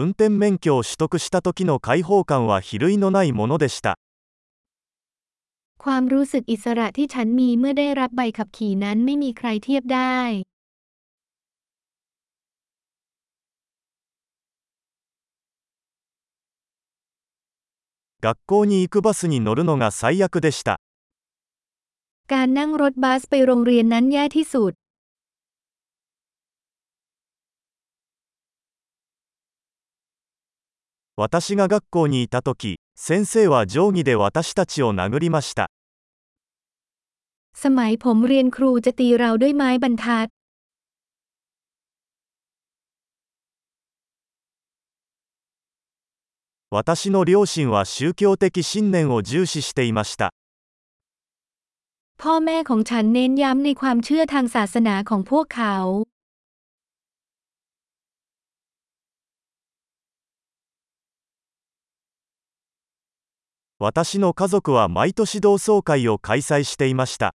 運転免許を取得した時の解放感は比類のないものでした。ความรู้สึกอิสระที่ฉันมีเมื่อได้รับใบขับขี่นั้นไม่มีใครเทียบได้学校に行くバスに乗るのが最悪でした。การนั่งรถบัสไปโรงเรียนนั้นแย่ที่สุด 私が学校にいた時、先生は定規で私たちを殴りました。สมัยผมเรียนครูจะตีเราด้วยไม้บรรทัด私の両親は宗教的信念を重視していました。พ่อแม่ของฉันเน้นย้ำในความเชื่อทางศาสนาของพวกเขา 私の家族は毎年同窓会を開催していました。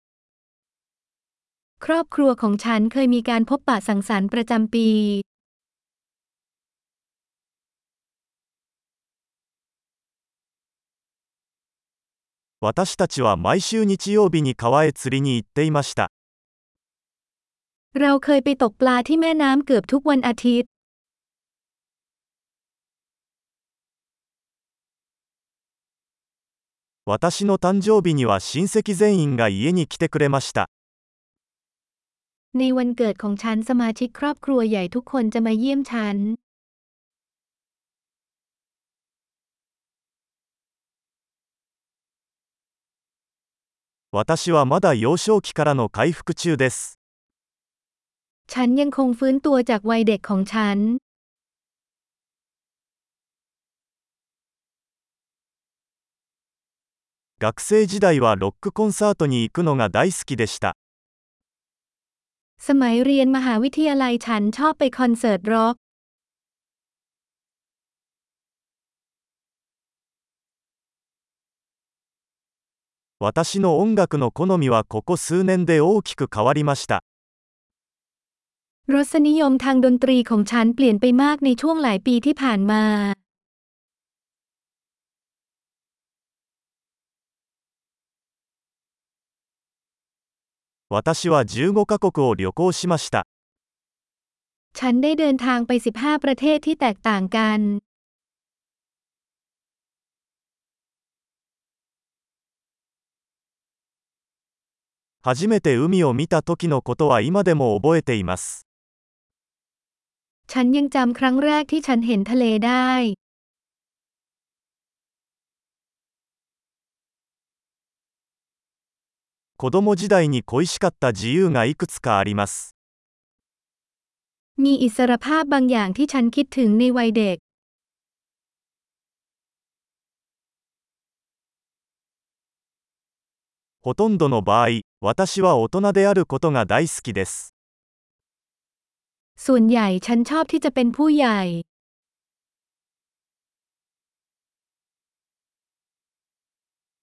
ครอบครัวของฉันเคยมีการพบปะสังสรรค์ประจำปี私たちは毎週日曜日に川へ釣りに行っていました。เราเคยไปตกปลาที่แม่น้ำเกือบทุกวันอาทิตย์ 私の誕生日には親戚全員が家に来てくれました。ในวันเกิดของฉันสมาชิกครอบครัวใหญ่ทุกคนจะมาเยี่ยมฉัน私はまだ幼少期からの回復中です。ฉันยังคงฟื้นตัวจากวัยเด็กของฉัน 学生時代はロックコンサートに行くのが大好きでした。สมัยเรียนมหาวิทยาลัยฉันชอบไปคอนเสิร์ตร็อก私の音楽の好みはここ数年で大きく変わりました。รสนิยมทางดนตรีของฉันเปลี่ยนไปมากในช่วงหลายปีที่ผ่านมา 私は15カ国を旅行しました。ฉันได้เดินทางไป15ประเทศที่แตกต่างกัน初めて海を見た時のことは今でも覚えています。ฉันยังจำครั้งแรกที่ฉันเห็นทะเลได้ 子供時代に恋しかった自由がいくつかあります。มีอิสรภาพบางอย่างที่ฉันคิดถึงในวัยเด็กほとんどの場合、私は大人であることが大好きです。ส่วนใหญ่ฉันชอบที่จะเป็นผู้ใหญ่